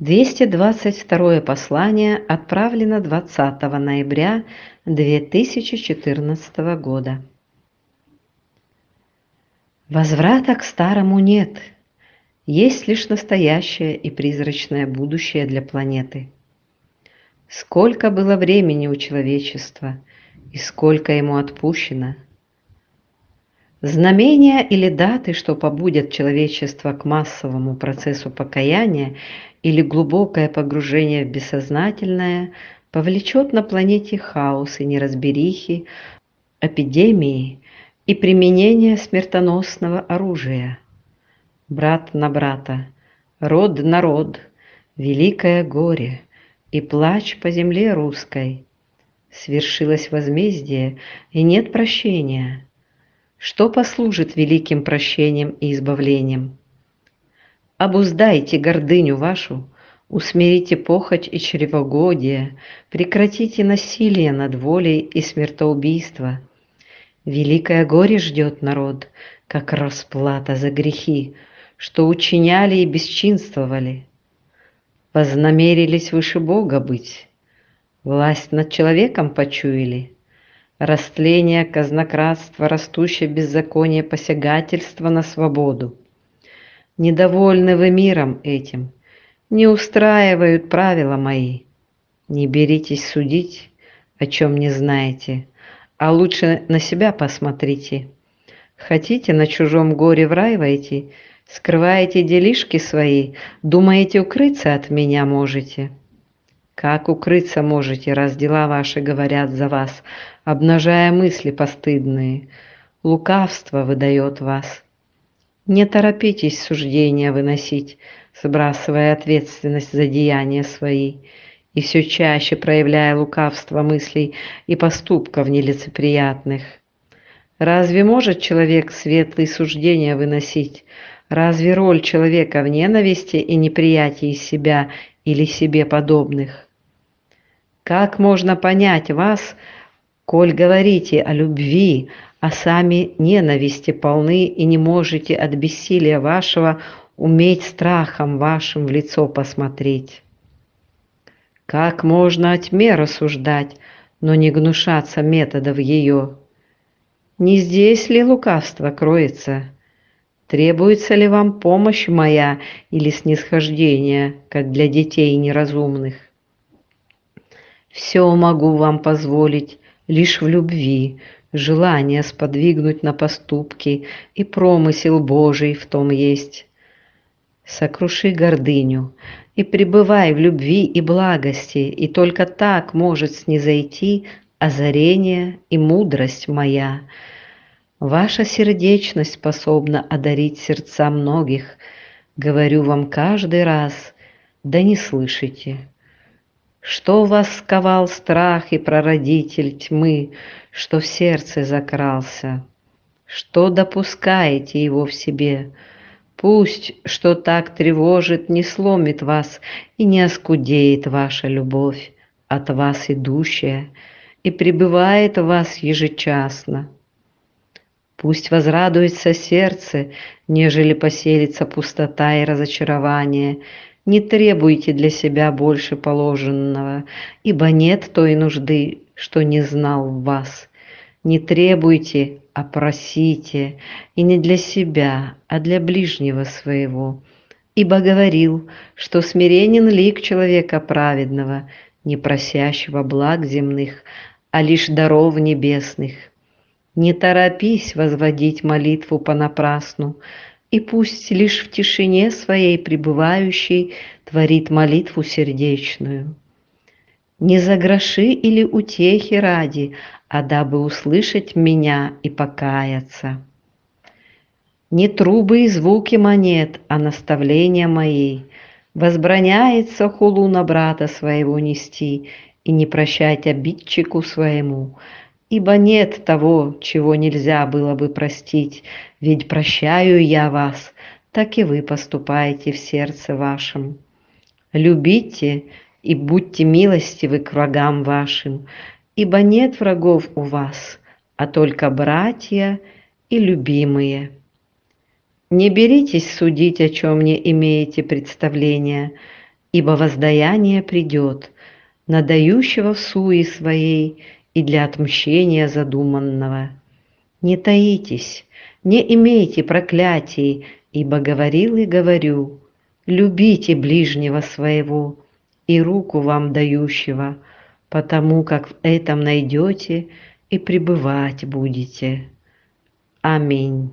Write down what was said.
222 послание отправлено 20 ноября 2014 года. Возврата к старому нет. Есть лишь настоящее и призрачное будущее для планеты. Сколько было времени у человечества и сколько ему отпущено. Знамения или даты, что побудят человечество к массовому процессу покаяния или глубокое погружение в бессознательное, повлечет на планете хаос и неразберихи, эпидемии и применение смертоносного оружия. Брат на брата, род на род, великое горе и плач по земле русской. Свершилось возмездие, и нет прощения. Что послужит великим прощением и избавлением? Обуздайте гордыню вашу, усмирите похоть и чревогодие, прекратите насилие над волей и смертоубийство – Великое горе ждет народ, как расплата за грехи, что учиняли и бесчинствовали. Вознамерились выше Бога быть, власть над человеком почуяли, растление, казнократство, растущее беззаконие, посягательство на свободу. Недовольны вы миром этим, не устраивают правила мои. Не беритесь судить, о чем не знаете, а лучше на себя посмотрите. Хотите на чужом горе в рай войти, скрываете делишки свои, думаете укрыться от меня можете? Как укрыться можете, раз дела ваши говорят за вас, обнажая мысли постыдные? Лукавство выдает вас. Не торопитесь суждения выносить, сбрасывая ответственность за деяния свои и все чаще проявляя лукавство мыслей и поступков нелицеприятных. Разве может человек светлые суждения выносить? Разве роль человека в ненависти и неприятии себя или себе подобных? Как можно понять вас, коль говорите о любви, а сами ненависти полны и не можете от бессилия вашего уметь страхом вашим в лицо посмотреть? Как можно о тьме рассуждать, но не гнушаться методов ее? Не здесь ли лукавство кроется? Требуется ли вам помощь моя или снисхождение, как для детей неразумных? Все могу вам позволить лишь в любви, желание сподвигнуть на поступки, и промысел Божий в том есть. Сокруши гордыню, и пребывай в любви и благости, и только так может снизойти озарение и мудрость моя. Ваша сердечность способна одарить сердца многих, говорю вам каждый раз, да не слышите. Что вас сковал страх и прародитель тьмы, что в сердце закрался? Что допускаете его в себе? Пусть, что так тревожит, не сломит вас и не оскудеет ваша любовь от вас идущая и пребывает в вас ежечасно. Пусть возрадуется сердце, нежели поселится пустота и разочарование. Не требуйте для себя больше положенного, ибо нет той нужды, что не знал в вас. Не требуйте, а просите, и не для себя, а для ближнего своего. Ибо говорил, что смиренен лик человека праведного, не просящего благ земных, а лишь даров небесных. Не торопись возводить молитву понапрасну, и пусть лишь в тишине своей пребывающей творит молитву сердечную. Не за гроши или утехи ради, а дабы услышать меня и покаяться. Не трубы и звуки монет, а наставления мои. Возбраняется хулу на брата своего нести и не прощать обидчику своему, ибо нет того, чего нельзя было бы простить, ведь прощаю я вас, так и вы поступаете в сердце вашем. Любите и будьте милостивы к врагам вашим, ибо нет врагов у вас, а только братья и любимые. Не беритесь судить, о чем не имеете представления, ибо воздаяние придет на дающего в суе своей и для отмщения задуманного. Не таитесь, не имейте проклятий, ибо говорил и говорю, любите ближнего своего и руку вам дающего, потому как в этом найдете и пребывать будете. Аминь.